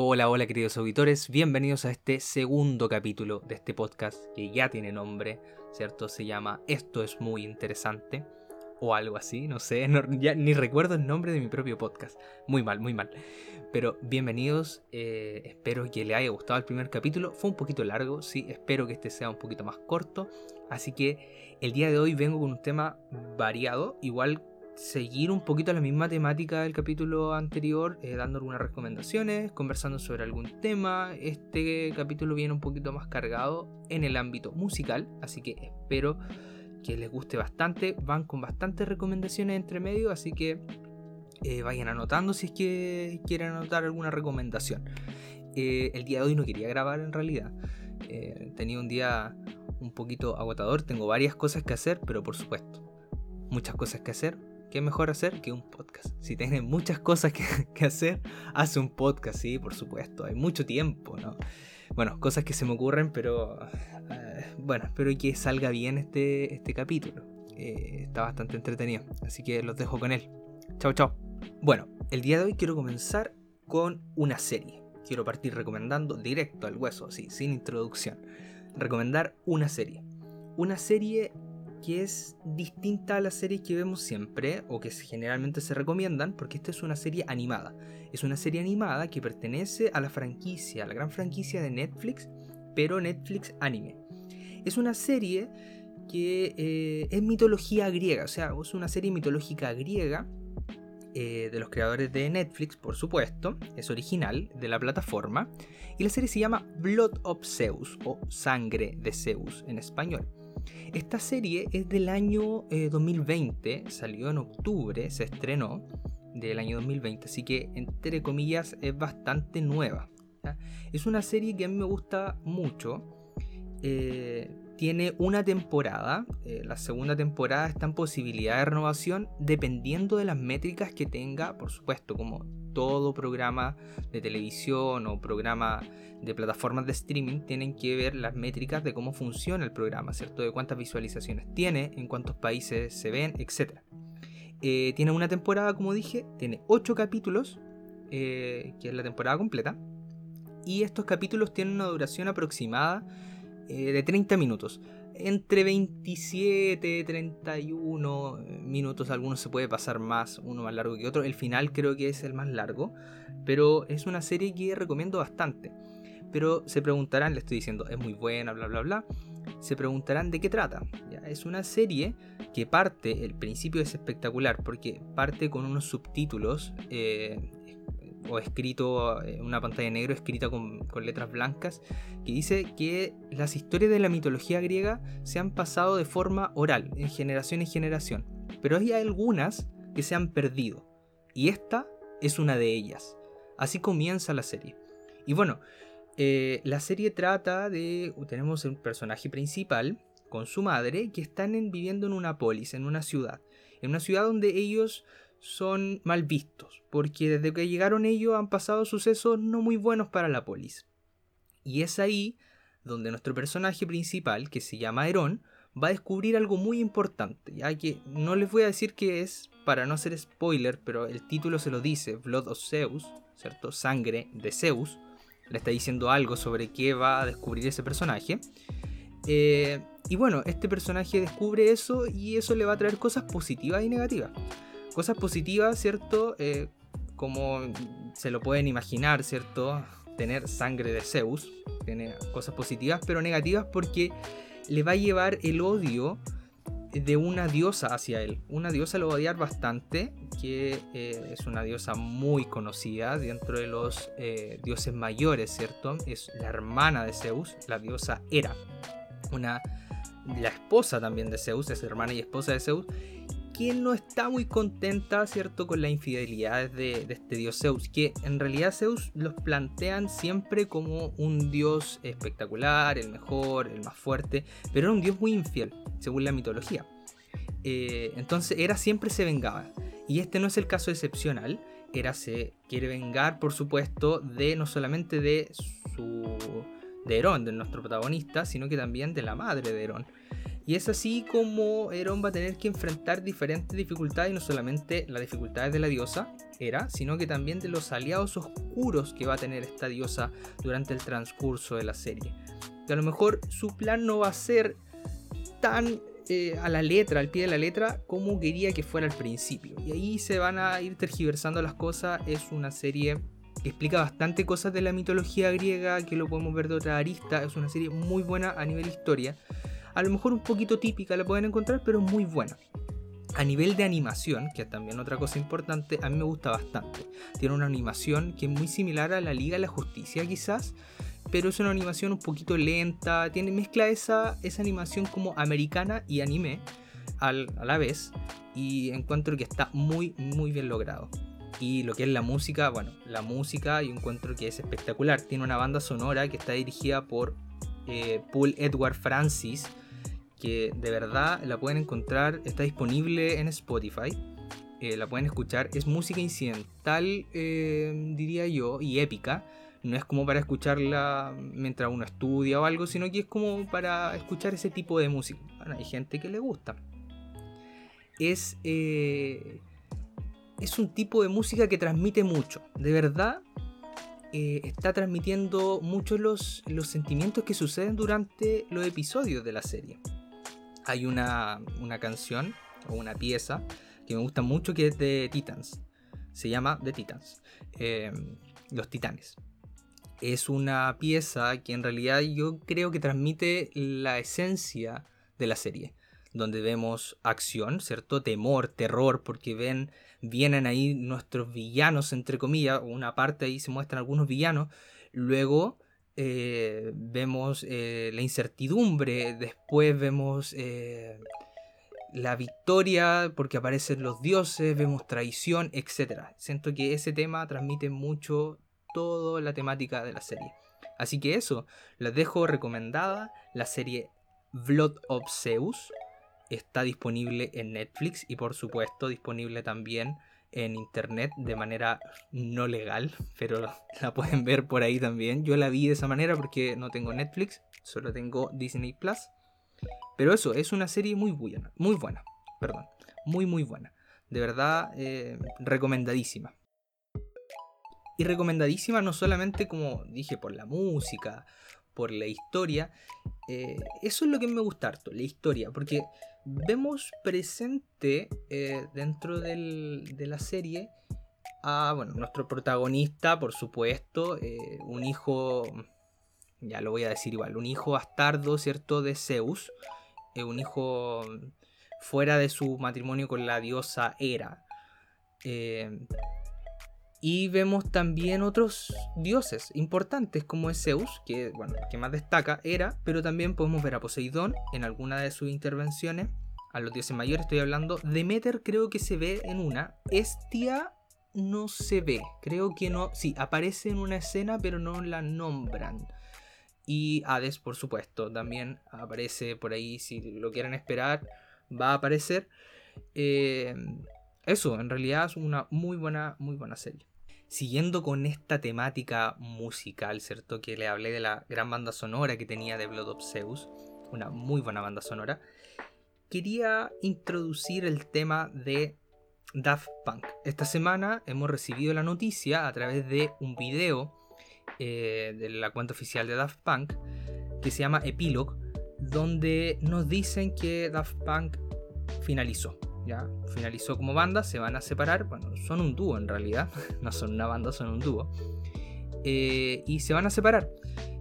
Hola, hola queridos auditores, bienvenidos a este segundo capítulo de este podcast que ya tiene nombre, ¿cierto? Se llama Esto es muy interesante o algo así, no sé, ni recuerdo el nombre de mi propio podcast. Muy mal, muy mal. Pero bienvenidos, eh, espero que les haya gustado el primer capítulo. Fue un poquito largo, sí, espero que este sea un poquito más corto. Así que el día de hoy vengo con un tema variado, igual seguir un poquito la misma temática del capítulo anterior, eh, dando algunas recomendaciones, conversando sobre algún tema. Este capítulo viene un poquito más cargado en el ámbito musical, así que espero que les guste bastante. Van con bastantes recomendaciones entre medio, así que eh, vayan anotando si es que quieren anotar alguna recomendación. Eh, el día de hoy no quería grabar en realidad. tenía un día un poquito agotador, tengo varias cosas que hacer, pero por supuesto, muchas cosas que hacer, ¿Qué mejor hacer que un podcast? Si tienes muchas cosas que, hacer, haz un podcast, sí, por supuesto. Hay mucho tiempo, ¿no? Bueno, cosas que se me ocurren, pero eh, bueno, espero que salga bien este, este capítulo. Eh, está bastante entretenido, así que los dejo con él. Chao, chao. Bueno, el día de hoy quiero comenzar con una serie. Quiero partir recomendando directo al hueso, así, sin introducción. Recomendar una serie. Una serie que es distinta a las series que vemos siempre o que generalmente se recomiendan, porque esta es una serie animada. Es una serie animada que pertenece a la franquicia, a la gran franquicia de Netflix, pero Netflix anime. Es una serie que eh, es mitología griega, o sea, es una serie mitológica griega eh, de los creadores de Netflix, por supuesto, es original de la plataforma, y la serie se llama Blood of Zeus o Sangre de Zeus en español. Esta serie es del año 2020, eh, salió en octubre, se estrenó del año 2020, así que entre comillas es bastante nueva. Es una serie que a mí me gusta mucho. Eh, tiene una temporada, eh, la segunda temporada está en posibilidad de renovación dependiendo de las métricas que tenga, por supuesto, como todo programa de televisión o programa de plataformas de streaming tienen que ver las métricas de cómo funciona el programa, ¿cierto? De cuántas visualizaciones tiene, en cuántos países se ven, etc. Eh, tiene una temporada, como dije, tiene 8 capítulos, eh, que es la temporada completa, y estos capítulos tienen una duración aproximada eh, de 30 minutos. Entre 27, 31 minutos, algunos se puede pasar más, uno más largo que otro. El final creo que es el más largo, pero es una serie que recomiendo bastante. Pero se preguntarán, le estoy diciendo, es muy buena, bla, bla, bla. Se preguntarán de qué trata. Es una serie que parte, el principio es espectacular, porque parte con unos subtítulos eh, o escrito en una pantalla negra escrita con, letras blancas, que dice que las historias de la mitología griega se han pasado de forma oral, en generación en generación, pero hay algunas que se han perdido, y esta es una de ellas. Así comienza la serie. Y bueno, eh, la serie trata de, tenemos un personaje principal con su madre que están viviendo en una polis, en una ciudad, en una ciudad donde ellos son mal vistos, porque desde que llegaron ellos han pasado sucesos no muy buenos para la polis. Y es ahí donde nuestro personaje principal, que se llama Herón, va a descubrir algo muy importante, ya que no les voy a decir qué es para no hacer spoiler, pero el título se lo dice, Blood of Zeus, ¿cierto? Sangre de Zeus. Le está diciendo algo sobre qué va a descubrir ese personaje. Eh, y bueno, este personaje descubre eso y eso le va a traer cosas positivas y negativas cosas positivas, ¿cierto? Eh, como se lo pueden imaginar, ¿cierto? Tener sangre de Zeus, tiene cosas positivas, pero negativas porque le va a llevar el odio de una diosa hacia él. Una diosa lo va a odiar bastante, que eh, es una diosa muy conocida dentro de los eh, dioses mayores, ¿cierto? Es la hermana de Zeus, la diosa Hera. Una, la esposa también de Zeus, es hermana y esposa de Zeus quien no está muy contenta, ¿cierto?, con la infidelidad de, este dios Zeus, que en realidad Zeus los plantean siempre como un dios espectacular, el mejor, el más fuerte, pero era un dios muy infiel, según la mitología. Eh, entonces Hera siempre se vengaba, y este no es el caso excepcional, Hera se quiere vengar, por supuesto, de no solamente de su de Herón, de nuestro protagonista, sino que también de la madre de Herón. Y es así como Eron va a tener que enfrentar diferentes dificultades, y no solamente las dificultades de la diosa Era, sino que también de los aliados oscuros que va a tener esta diosa durante el transcurso de la serie. Que a lo mejor su plan no va a ser tan eh, a la letra, al pie de la letra, como quería que fuera al principio. Y ahí se van a ir tergiversando las cosas. Es una serie que explica bastante cosas de la mitología griega, que lo podemos ver de otra arista. Es una serie muy buena a nivel historia. A lo mejor un poquito típica la pueden encontrar, pero muy buena. A nivel de animación, que es también otra cosa importante, a mí me gusta bastante. Tiene una animación que es muy similar a la Liga de la Justicia quizás, pero es una animación un poquito lenta, tiene mezcla esa, esa animación como americana y anime a la vez y encuentro que está muy muy bien logrado. Y lo que es la música, bueno, la música yo encuentro que es espectacular. Tiene una banda sonora que está dirigida por eh, Paul Edward Francis, que de verdad la pueden encontrar, está disponible en Spotify. Eh, la pueden escuchar, es música incidental, eh, diría yo, y épica no es como para escucharla mientras uno estudia o algo, sino que es como para escuchar ese tipo de música. Hay gente que le gusta. Es, es un tipo de música que transmite mucho. De verdad, eh, está transmitiendo mucho los, los sentimientos que suceden durante los episodios de la serie. Hay una, una canción o una pieza que me gusta mucho que es de Titans. Se llama The Titans. Eh, los Titanes es una pieza que en realidad yo creo que transmite la esencia de la serie, donde vemos acción, ¿cierto? Temor, terror, porque ven, vienen ahí nuestros villanos, entre comillas, una parte ahí se muestran algunos villanos, luego eh, vemos eh, la incertidumbre, después vemos... Eh, la victoria porque aparecen los dioses, vemos traición, etc. Siento que ese tema transmite mucho toda la temática de la serie. Así que eso, les dejo recomendada la serie Blood of Zeus. Está disponible en Netflix y por supuesto disponible también en internet de manera no legal, pero la pueden ver por ahí también. Yo la vi de esa manera porque no tengo Netflix, solo tengo Disney Plus. Pero eso, es una serie muy buena, muy buena, perdón, muy muy buena. De verdad, eh, recomendadísima. Y recomendadísima no solamente como dije por la música, por la historia. Eh, eso es lo que me gusta harto, la historia. Porque vemos presente eh, dentro de la serie a bueno, nuestro protagonista, por supuesto, eh, un hijo, ya lo voy a decir igual, un hijo bastardo, ¿cierto?, de Zeus, un hijo fuera de su matrimonio con la diosa Hera. Y vemos también otros dioses importantes como es Zeus, que bueno, que más destaca era, pero también podemos ver a Poseidón en alguna de sus intervenciones, a los dioses mayores estoy hablando, Demeter creo que se ve en una, Estia no se ve, creo que no, sí, aparece en una escena pero no la nombran. Y Hades, por supuesto, también aparece por ahí, si lo quieren esperar, va a aparecer. Eh, eso, en realidad es una muy buena, muy buena serie. Siguiendo con esta temática musical, ¿cierto? Que le hablé de la gran banda sonora que tenía de Blood of Zeus, una muy buena banda sonora, quería introducir el tema de Daft Punk. Esta semana hemos recibido la noticia a través de un video eh, de la cuenta oficial de Daft Punk que se llama Epilogue, donde nos dicen que Daft Punk finalizó ya finalizó como banda, se van a separar, bueno, son un dúo en realidad, no son una banda, son un dúo, eh, y se van a separar.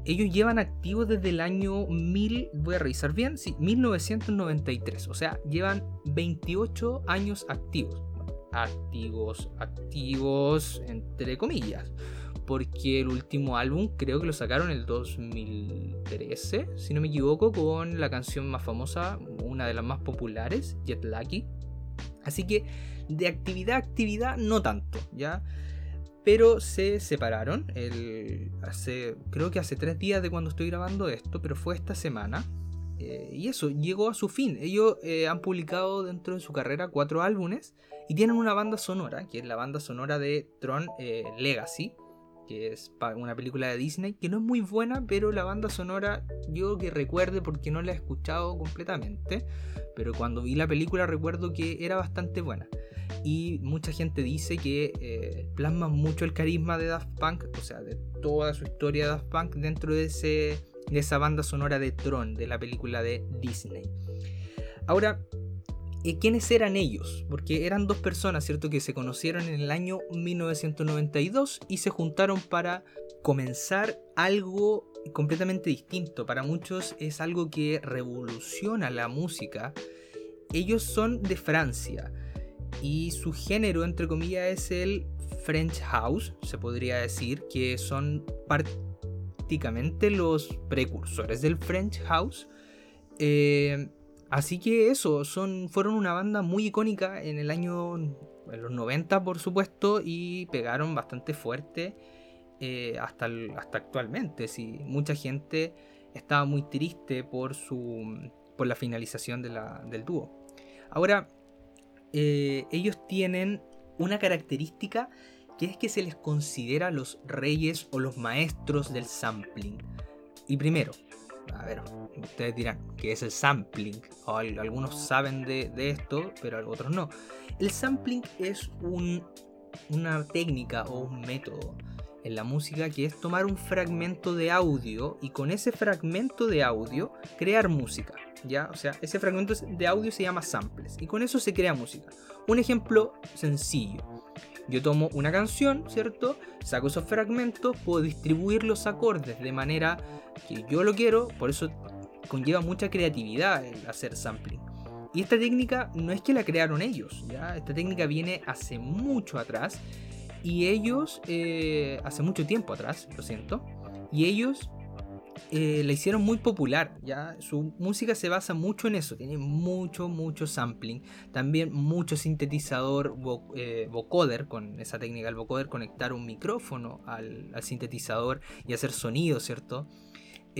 Ellos llevan activos desde el año 1000, voy a revisar bien, sí, 1993, o sea, llevan 28 años activos. activos, activos, entre comillas, porque el último álbum creo que lo sacaron en el 2013, si no me equivoco, con la canción más famosa, una de las más populares, Jet Lucky. Así que de actividad a actividad no tanto, ¿ya? Pero se separaron. El, hace, creo que hace tres días de cuando estoy grabando esto, pero fue esta semana. Eh, y eso, llegó a su fin. Ellos eh, han publicado dentro de su carrera cuatro álbumes y tienen una banda sonora, que es la banda sonora de Tron eh, Legacy, que es una película de Disney, que no es muy buena, pero la banda sonora yo que recuerde porque no la he escuchado completamente, pero cuando vi la película recuerdo que era bastante buena. Y mucha gente dice que eh, plasma mucho el carisma de Daft Punk, o sea, de toda su historia de Daft Punk dentro de, ese, de esa banda sonora de Tron, de la película de Disney. Ahora, quiénes eran ellos, porque eran dos personas, ¿cierto?, que se conocieron en el año 1992 y se juntaron para comenzar algo completamente distinto. Para muchos es algo que revoluciona la música. Ellos son de Francia y su género, entre comillas, es el French House, se podría decir, que son prácticamente los precursores del French House. Eh, Así que eso, son, fueron una banda muy icónica en el año, en los 90 por supuesto, y pegaron bastante fuerte eh, hasta, hasta actualmente. Sí. Mucha gente estaba muy triste por, su, por la finalización del dúo. Ahora, eh, ellos tienen una característica que es que se les considera los reyes o los maestros del sampling. Y primero, a ver, ustedes dirán que es el sampling, algunos saben de, esto, pero otros no. El sampling es una técnica o un método en la música que es tomar un fragmento de audio y con ese fragmento de audio crear música. ¿ya? O sea, ese fragmento de audio se llama samples y con eso se crea música. Un ejemplo sencillo. Yo tomo una canción, ¿cierto? Saco esos fragmentos, puedo distribuir los acordes de manera que yo lo quiero, por eso conlleva mucha creatividad el hacer sampling. Y esta técnica no es que la crearon ellos, ¿ya? Esta técnica viene hace mucho atrás y ellos, eh, hace mucho tiempo atrás, lo siento, y ellos eh, la hicieron muy popular, ¿ya? Su música se basa mucho en eso, tiene mucho, mucho sampling, también mucho sintetizador eh, vocoder, con esa técnica del vocoder, conectar un micrófono al, sintetizador y hacer sonido, ¿cierto?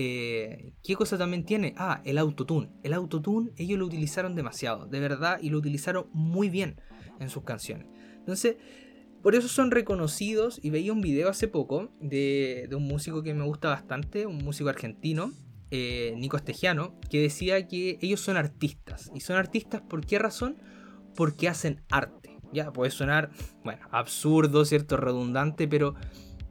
Eh, ¿Qué cosa también tiene? Ah, el autotune. El autotune ellos lo utilizaron demasiado, de verdad, y lo utilizaron muy bien en sus canciones. Entonces, por eso son reconocidos y veía un video hace poco de, un músico que me gusta bastante, un músico argentino, eh, Nico Estegiano, que decía que ellos son artistas. ¿Y son artistas por qué razón? Porque hacen arte. Ya puede sonar, bueno, absurdo, cierto, redundante, pero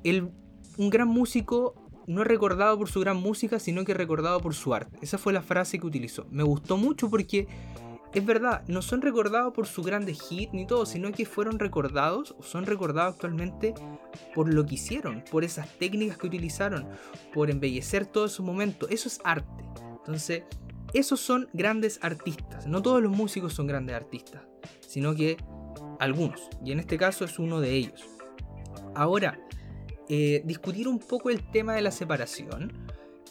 el, un gran músico no es recordado por su gran música, sino que es recordado por su arte. Esa fue la frase que utilizó. Me gustó mucho porque es verdad, no son recordados por su grandes hit ni todo, sino que fueron recordados o son recordados actualmente por lo que hicieron, por esas técnicas que utilizaron, por embellecer todo su momento. Eso es arte. Entonces, esos son grandes artistas. No todos los músicos son grandes artistas, sino que algunos. Y en este caso es uno de ellos. Ahora, eh, discutir un poco el tema de la separación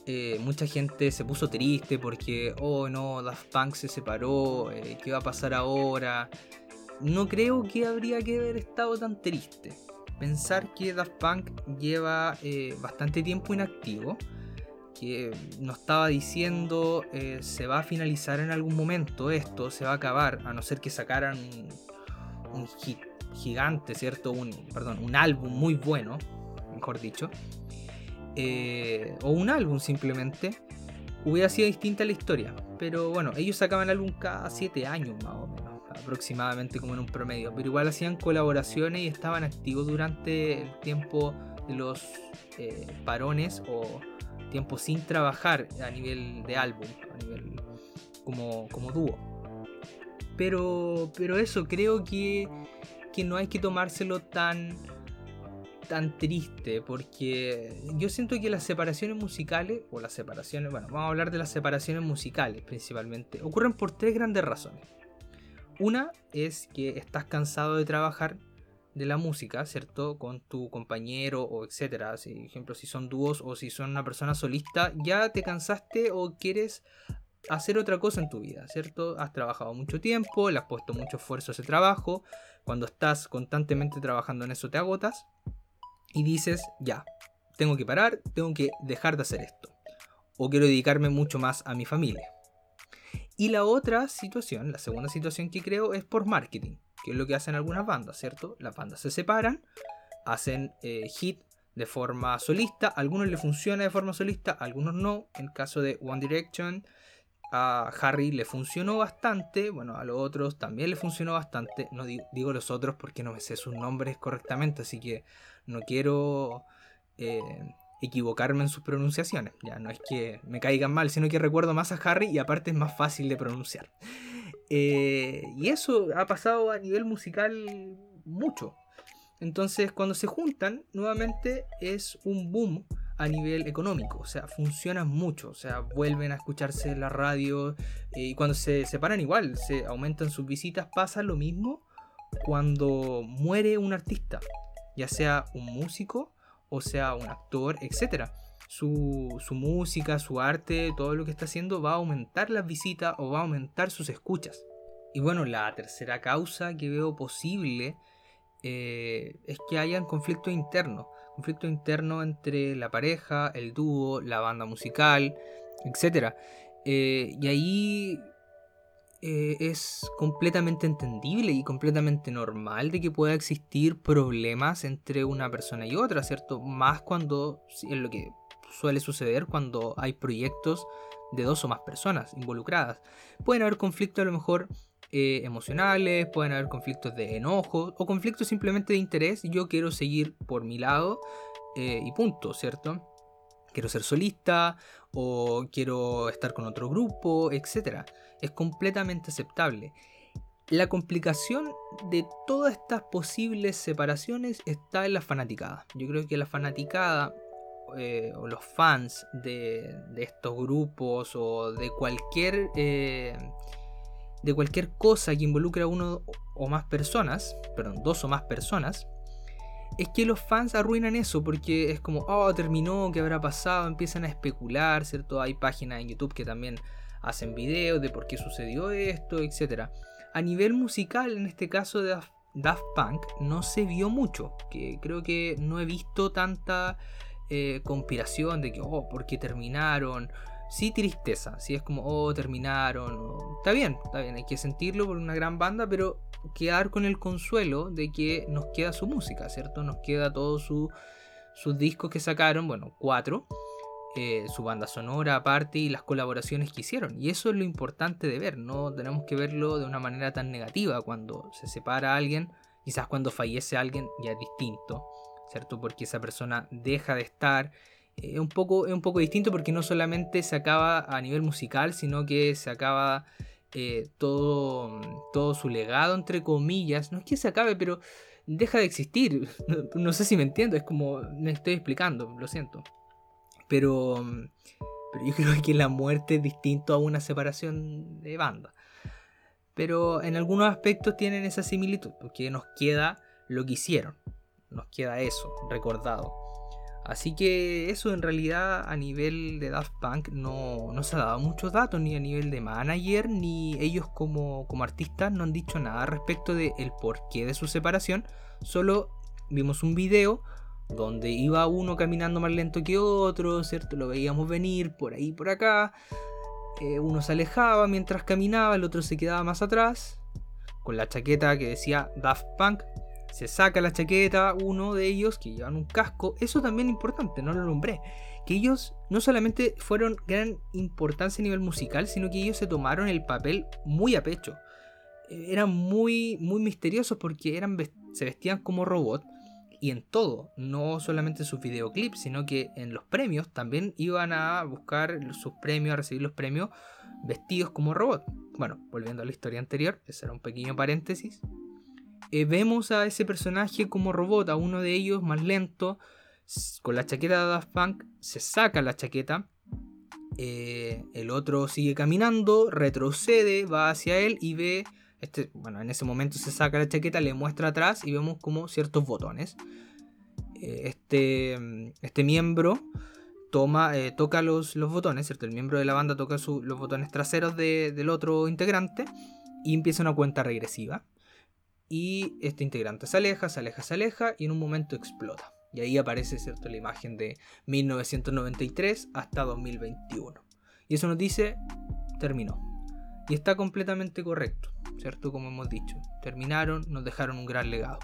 eh, mucha gente se puso triste porque, oh no, Daft Punk se separó, eh, ¿qué va a pasar ahora? No creo que habría que haber estado tan triste. Pensar que Daft Punk lleva bastante tiempo inactivo, que nos estaba diciendo se va a finalizar en algún momento esto, se va a acabar, a no ser que sacaran un, gigante, ¿cierto? Un, perdón, un álbum muy bueno, mejor dicho. Eh, o un álbum simplemente, hubiera sido distinta la historia. Pero bueno, ellos sacaban álbum cada 7 años más o menos, aproximadamente como en un promedio. Pero igual hacían colaboraciones y estaban activos durante el tiempo de los eh, parones o tiempo sin trabajar a nivel de álbum, a nivel como, como dúo. Pero, pero eso, creo que, que no hay que tomárselo tan tan triste porque yo siento que las separaciones musicales, o las separaciones, bueno, vamos a hablar de las separaciones musicales principalmente, ocurren por tres grandes razones. Una es que estás cansado de trabajar de la música, ¿cierto? Con tu compañero o etcétera. Si, por ejemplo, si son dúos o si son una persona solista, ya te cansaste o quieres hacer otra cosa en tu vida, ¿cierto? Has trabajado mucho tiempo, le has puesto mucho esfuerzo a ese trabajo. Cuando estás constantemente trabajando en eso te agotas y dices, ya, tengo que parar, tengo que dejar de hacer esto. O quiero dedicarme mucho más a mi familia. Y la otra situación, la segunda situación que creo es por marketing, que es lo que hacen algunas bandas, ¿cierto? Las bandas se separan, hacen eh, hit de forma solista. A algunos le funciona de forma solista, a algunos no. En el caso de One Direction, a Harry le funcionó bastante. Bueno, a los otros también le funcionó bastante. No digo los otros porque no me sé sus nombres correctamente, así que no quiero eh, equivocarme en sus pronunciaciones. Ya no es que me caigan mal, sino que recuerdo más a Harry y aparte es más fácil de pronunciar. Eh, y eso ha pasado a nivel musical mucho. Entonces, cuando se juntan, nuevamente es un boom a nivel económico. O sea, funcionan mucho. O sea, vuelven a escucharse en la radio. Eh, y cuando se separan igual, se aumentan sus visitas. Pasa lo mismo cuando muere un artista. Ya sea un músico o sea un actor, etc. Su, su, música, su arte, todo lo que está haciendo va a aumentar las visitas o va a aumentar sus escuchas. Y bueno, la tercera causa que veo posible eh, es que hayan conflicto interno. Conflicto interno entre la pareja, el dúo, la banda musical, etc. Eh, y ahí eh, es completamente entendible y completamente normal de que pueda existir problemas entre una persona y otra, ¿cierto? Más cuando es lo que suele suceder cuando hay proyectos de dos o más personas involucradas. Pueden haber conflictos a lo mejor eh, emocionales, pueden haber conflictos de enojo o conflictos simplemente de interés. Yo quiero seguir por mi lado eh, y punto, ¿cierto? Quiero ser solista o quiero estar con otro grupo, etc. Es completamente aceptable. La complicación de todas estas posibles separaciones está en la fanaticada. Yo creo que la fanaticada eh, o los fans de, estos grupos o de cualquier de cualquier cosa que involucre a uno o más personas, perdón, dos o más personas, es que los fans arruinan eso porque es como, oh, terminó, ¿qué habrá pasado? Empiezan a especular, ¿cierto? Hay páginas en YouTube que también hacen videos de por qué sucedió esto, etc. A nivel musical, en este caso de Daft Punk, no se vio mucho, que creo que no he visto tanta eh, conspiración de que, oh, ¿por qué terminaron? Sí tristeza, sí es como, oh, terminaron. Está bien, está bien, hay que sentirlo por una gran banda, pero quedar con el consuelo de que nos queda su música, ¿cierto? Nos queda todos su, sus discos que sacaron, bueno, cuatro, eh, su banda sonora aparte y las colaboraciones que hicieron. Y eso es lo importante de ver, no tenemos que verlo de una manera tan negativa cuando se separa alguien, quizás cuando fallece alguien ya es distinto, ¿cierto? Porque esa persona deja de estar es un, poco, es un poco distinto porque no solamente se acaba a nivel musical, sino que se acaba eh, todo, todo su legado, entre comillas. No es que se acabe, pero deja de existir. No, sé si me entiendo, es como me estoy explicando, lo siento. Pero, pero yo creo que la muerte es distinto a una separación de banda. Pero en algunos aspectos tienen esa similitud, porque nos queda lo que hicieron. Nos queda eso, recordado. Así que eso en realidad a nivel de Daft Punk no, no, se ha dado muchos datos, ni a nivel de manager, ni ellos como, como artistas no han dicho nada respecto del el porqué de su separación. Solo vimos un video donde iba uno caminando más lento que otro, ¿cierto? Lo veíamos venir por ahí por acá. Eh, uno se alejaba mientras caminaba, el otro se quedaba más atrás, con la chaqueta que decía Daft Punk, se saca la chaqueta uno de ellos que llevan un casco. Eso también es importante, no lo nombré. Que ellos no solamente fueron gran importancia a nivel musical, sino que ellos se tomaron el papel muy a pecho. Eh, eran muy, muy misteriosos porque eran, se vestían como robot y en todo, no solamente en sus videoclips, sino que en los premios también iban a buscar sus premios, a recibir los premios vestidos como robot. Bueno, volviendo a la historia anterior, ese era un pequeño paréntesis. Eh, vemos a ese personaje como robot, a uno de ellos más lento, con la chaqueta de Daft Punk, se saca la chaqueta, eh, el otro sigue caminando, retrocede, va hacia él y ve, este, bueno, en ese momento se saca la chaqueta, le muestra atrás y vemos como ciertos botones. Eh, este, este miembro toma, toca los, los, botones, ¿cierto? El miembro de la banda toca los botones traseros del otro integrante y empieza una cuenta regresiva y este integrante se aleja, se aleja, se aleja y en un momento explota. Y ahí aparece ¿cierto? la imagen de 1993 hasta 2021. Y eso nos dice, terminó. Y está completamente correcto. ¿cierto? Como hemos dicho. Terminaron, nos dejaron un gran legado.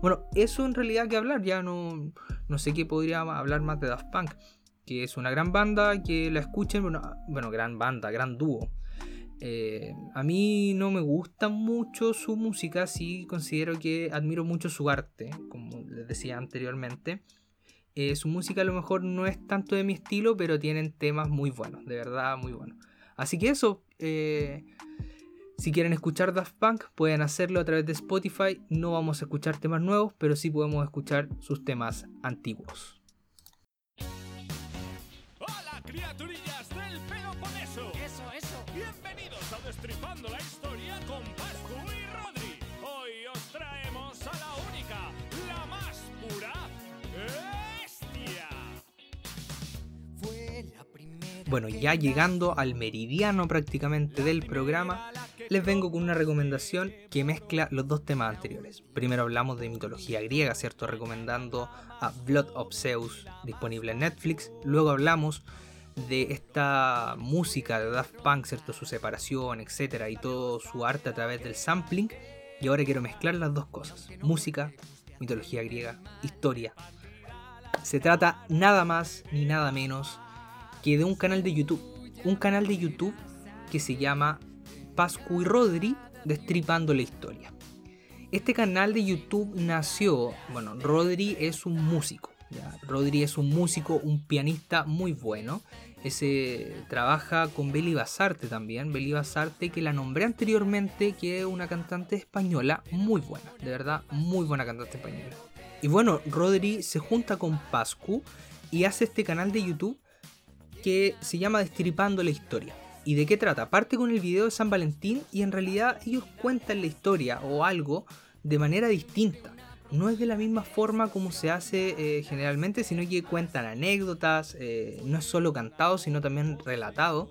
Bueno, eso en realidad que hablar, ya no, no sé qué podría hablar más de Daft Punk, que es una gran banda, que la escuchen, bueno, bueno gran banda, gran dúo. Eh, a mí no me gusta mucho su música, sí considero que admiro mucho su arte, como les decía anteriormente. Eh, su música a lo mejor no es tanto de mi estilo, pero tienen temas muy buenos, de verdad muy buenos. Así que eso, eh, si quieren escuchar Daft Punk, pueden hacerlo a través de Spotify. No vamos a escuchar temas nuevos, pero sí podemos escuchar sus temas antiguos. Hola, criaturillas Bueno, ya llegando al meridiano prácticamente del programa, les vengo con una recomendación que mezcla los dos temas anteriores. Primero hablamos de mitología griega, ¿cierto? Recomendando a Blood of Zeus, disponible en Netflix. Luego hablamos de esta música de Daft Punk, ¿cierto? Su separación, etcétera, y todo su arte a través del sampling. Y ahora quiero mezclar las dos cosas: música, mitología griega, historia. Se trata nada más ni nada menos que de un canal de YouTube. Un canal de YouTube que se llama Pascu y Rodri Destripando la Historia. Este canal de YouTube nació, bueno, Rodri es un músico. Rodri es un músico, un pianista muy bueno. Ese trabaja con Beli Basarte también. Beli Basarte que la nombré anteriormente, que es una cantante española muy buena. De verdad, muy buena cantante española. Y bueno, Rodri se junta con Pascu y hace este canal de YouTube que se llama Destripando la Historia. ¿Y de qué trata? Parte con el video de San Valentín y en realidad ellos cuentan la historia o algo de manera distinta. No es de la misma forma como se hace eh, generalmente, sino que cuentan anécdotas, eh, no es solo cantado, sino también relatado,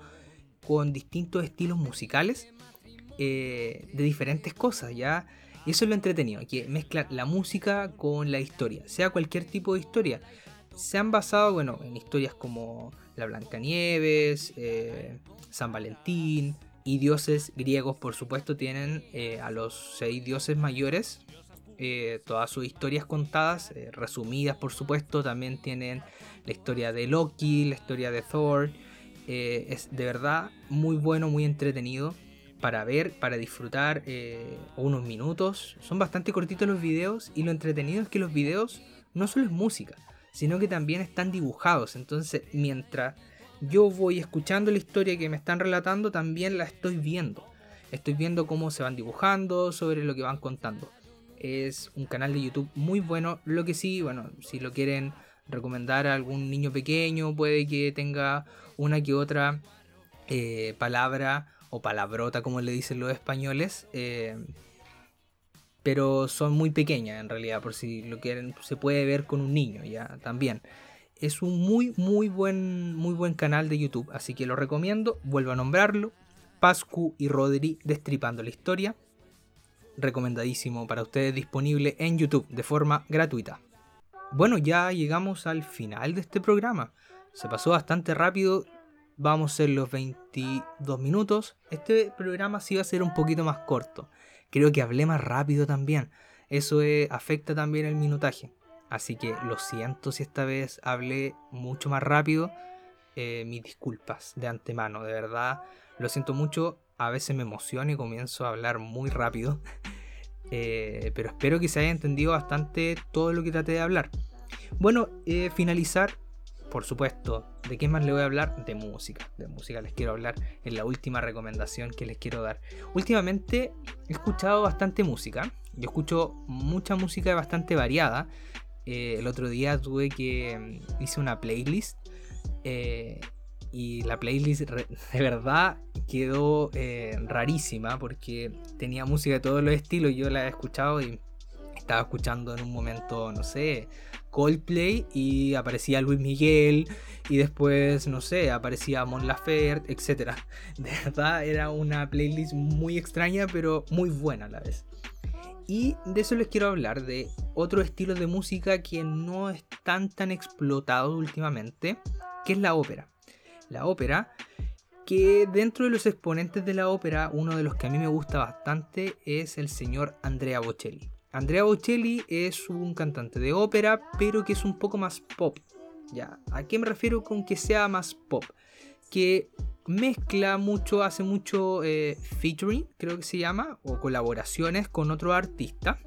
con distintos estilos musicales eh, de diferentes cosas, ¿ya? Y eso es lo entretenido, que mezcla la música con la historia, sea cualquier tipo de historia. Se han basado, bueno, en historias como la Blancanieves, eh, San Valentín y dioses griegos, por supuesto, tienen eh, a los seis dioses mayores. eh, todas sus historias contadas, eh, resumidas por supuesto, también tienen la historia de Loki, la historia de Thor. es de verdad muy bueno, muy entretenido para ver, para disfrutar unos minutos. Son bastante cortitos los videos y lo entretenido es que los videos no solo es música, sino que también están dibujados. Entonces, mientras yo voy escuchando la historia que me están relatando, también la estoy viendo. Estoy viendo cómo se van dibujando, sobre lo que van contando. Es un canal de YouTube muy bueno. Lo que sí, bueno, si lo quieren recomendar a algún niño pequeño, puede que tenga una que otra eh, palabra o palabrota, como le dicen los españoles. eh, pero son muy pequeñas en realidad, por si lo quieren, se puede ver con un niño ya también. Es un muy, muy buen, muy buen canal de YouTube, así que lo recomiendo. Vuelvo a nombrarlo. Pascu y Rodri Destripando la Historia. Recomendadísimo para ustedes, disponible en YouTube de forma gratuita. Bueno, ya llegamos al final de este programa. Se pasó bastante rápido. Vamos a ser los 22 minutos. Este programa sí va a ser un poquito más corto. Creo que hablé más rápido también. Eso eh, afecta también el minutaje. Así que lo siento si esta vez hablé mucho más rápido. Eh, mis disculpas de antemano, de verdad. Lo siento mucho. A veces me emociono y comienzo a hablar muy rápido. Eh, pero espero que se haya entendido bastante todo lo que traté de hablar. Bueno, finalizar, por supuesto, ¿de qué más le voy a hablar? De música. De música les quiero hablar en la última recomendación que les quiero dar. Últimamente he escuchado bastante música. Yo escucho mucha música bastante variada. Eh, el otro día tuve que mm, hice una playlist. eh, y la playlist de verdad quedó eh, rarísima porque tenía música de todos los estilos. Yo la he escuchado y estaba escuchando en un momento, no sé, Coldplay y aparecía Luis Miguel y después, no sé, aparecía Mon Laferte, etc. De verdad era una playlist muy extraña pero muy buena a la vez. Y de eso les quiero hablar, de otro estilo de música que no es tan tan explotado últimamente, que es la ópera. La ópera que dentro de los exponentes de la ópera, uno de los que a mí me gusta bastante es el señor Andrea Bocelli. Andrea Bocelli es un cantante de ópera, pero que es un poco más pop. ¿ya? ¿A qué me refiero con que sea más pop? Que mezcla mucho, hace mucho eh, featuring, creo que se llama, o colaboraciones con otro artista.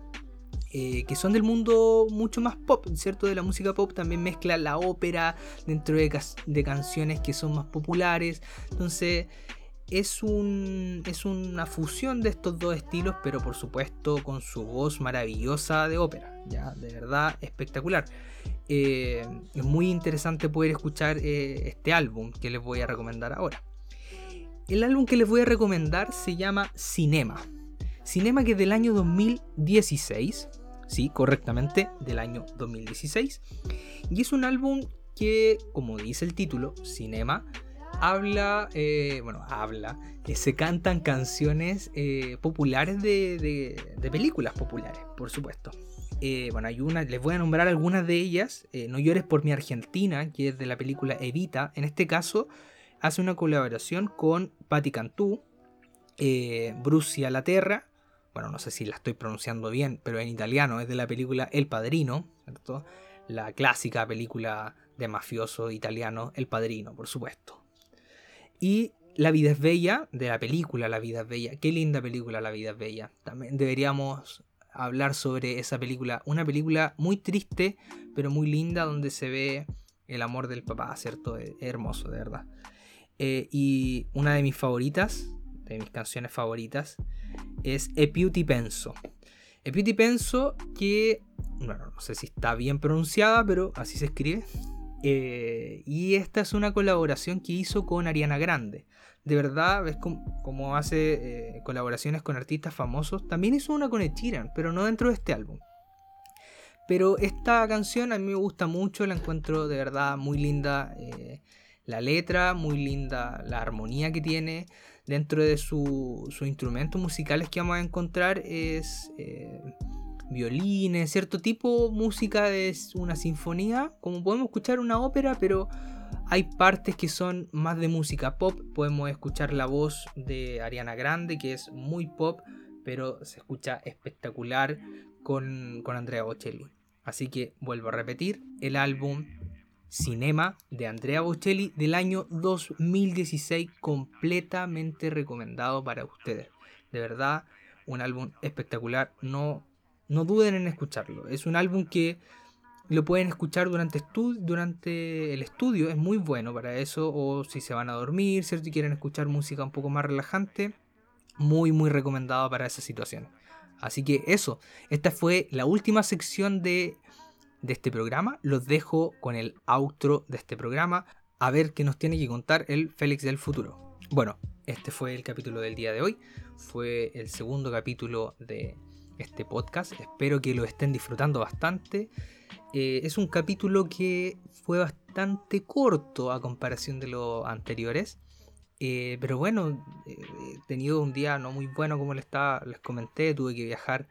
Eh, que son del mundo mucho más pop, ¿cierto? De la música pop también mezcla la ópera dentro de, de canciones que son más populares. Entonces, es, un, es una fusión de estos dos estilos, pero por supuesto con su voz maravillosa de ópera, ya, de verdad espectacular. Eh, es muy interesante poder escuchar eh, este álbum que les voy a recomendar ahora. El álbum que les voy a recomendar se llama Cinema. Cinema que es del año 2016, sí, correctamente, del año 2016. Y es un álbum que, como dice el título, Cinema, habla, eh, bueno, habla, que se cantan canciones eh, populares de, películas populares, por supuesto. Eh, bueno, hay una, les voy a nombrar algunas de ellas. no llores por mi Argentina, que es de la película Evita. En este caso, hace una colaboración con Patti Cantú, Brucia La Terra, bueno, no sé si la estoy pronunciando bien, pero en italiano es de la película El Padrino, ¿cierto? La clásica película de mafioso italiano, El Padrino, por supuesto. Y La vida es bella, de la película La vida es bella. Qué linda película La vida es bella. También deberíamos hablar sobre esa película. Una película muy triste, pero muy linda, donde se ve el amor del papá, ¿cierto? Es hermoso, de verdad. Eh, y una de mis favoritas, de mis canciones favoritas, es E Penso. E Penso que, bueno, no sé si está bien pronunciada, pero así se escribe. Eh, y esta es una colaboración que hizo con Ariana Grande. De verdad, ves como, hace eh, colaboraciones con artistas famosos. También hizo una con Ed pero no dentro de este álbum. Pero esta canción a mí me gusta mucho, la encuentro de verdad muy linda. Eh, la letra, muy linda la armonía que tiene dentro de sus instrumentos musicales que vamos a encontrar es violines, cierto tipo música de una sinfonía, como podemos escuchar una ópera, pero hay partes que son más de música pop. Podemos escuchar la voz de Ariana Grande, que es muy pop, pero se escucha espectacular con, con Andrea Bocelli. Así que vuelvo a repetir, el álbum Cinema de Andrea Bocelli del año 2016 completamente recomendado para ustedes. De verdad, un álbum espectacular, no, no duden en escucharlo. Es un álbum que lo pueden escuchar durante, durante el estudio, es muy bueno para eso, o si se van a dormir, ¿cierto? Y quieren escuchar música un poco más relajante, muy, muy recomendado para esa situación. Así que eso, esta fue la última sección de de este programa. Los dejo con el outro de este programa. A ver qué nos tiene que contar el Félix del futuro. Bueno, este fue el capítulo del día de hoy. Fue el segundo capítulo de este podcast. Espero que lo estén disfrutando bastante. Eh, es un capítulo que fue bastante corto a comparación de los anteriores. Eh, pero bueno, eh, he tenido un día no muy bueno como les, estaba, les comenté. Tuve que viajar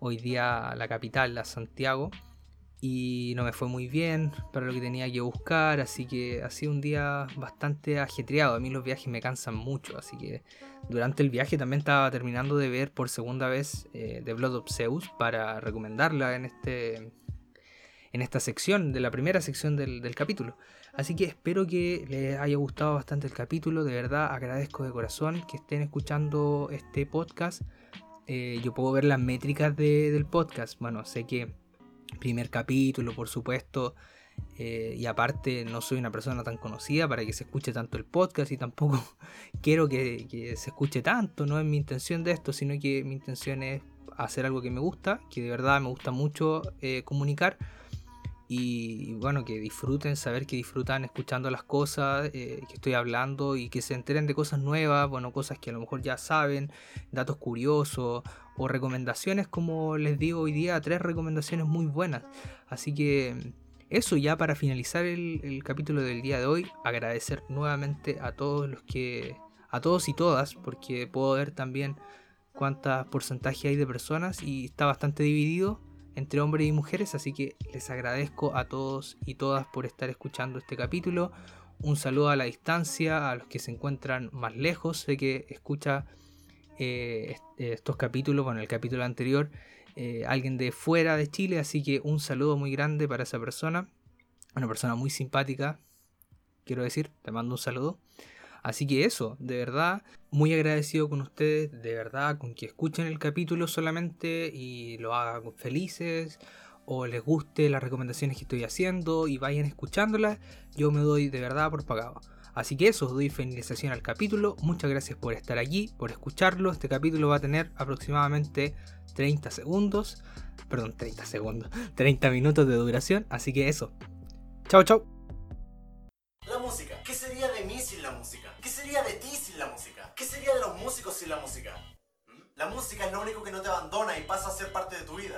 hoy día a la capital, a Santiago, y no me fue muy bien para lo que tenía que buscar, así que ha sido un día bastante ajetreado. A mí los viajes me cansan mucho, así que durante el viaje también estaba terminando de ver por segunda vez eh, The Blood of Zeus para recomendarla en este en esta sección, de la primera sección del, capítulo. Así que espero que les haya gustado bastante el capítulo. De verdad agradezco de corazón que estén escuchando este podcast. Eh, yo puedo ver las métricas del podcast. Bueno, sé que primer capítulo, por supuesto, eh, y aparte no soy una persona tan conocida para que se escuche tanto el podcast y tampoco quiero que, se escuche tanto, no es mi intención de esto, sino que mi intención es hacer algo que me gusta, que de verdad me gusta mucho eh, comunicar. Y, bueno, que disfruten, saber que disfrutan escuchando las cosas eh, que estoy hablando y que se enteren de cosas nuevas, bueno, cosas que a lo mejor ya saben, datos curiosos o recomendaciones, como les digo hoy día, tres recomendaciones muy buenas. Así que eso ya para finalizar el, capítulo del día de hoy, agradecer nuevamente a todos los que, a todos y todas, porque puedo ver también cuántas porcentaje hay de personas y está bastante dividido entre hombres y mujeres, así que les agradezco a todos y todas por estar escuchando este capítulo. Un saludo a la distancia, a los que se encuentran más lejos. Sé que escucha eh, estos capítulos, bueno, el capítulo anterior, eh, alguien de fuera de Chile, así que un saludo muy grande para esa persona. Una persona muy simpática, quiero decir, te mando un saludo. Así que eso, de verdad, muy agradecido con ustedes, de verdad, con que escuchen el capítulo solamente y lo hagan felices o les guste las recomendaciones que estoy haciendo y vayan escuchándolas, yo me doy de verdad por pagado. Así que eso, doy finalización al capítulo. Muchas gracias por estar aquí, por escucharlo. Este capítulo va a tener aproximadamente 30 segundos. Perdón, 30 segundos. 30 minutos de duración. Así que eso. Chao, chao. La música. ¿Qué sería de mí sin la música? ¿Qué sería de ti sin la música? ¿Qué sería de los músicos sin la música? ¿Mm? La música es lo único que no te abandona y pasa a ser parte de tu vida.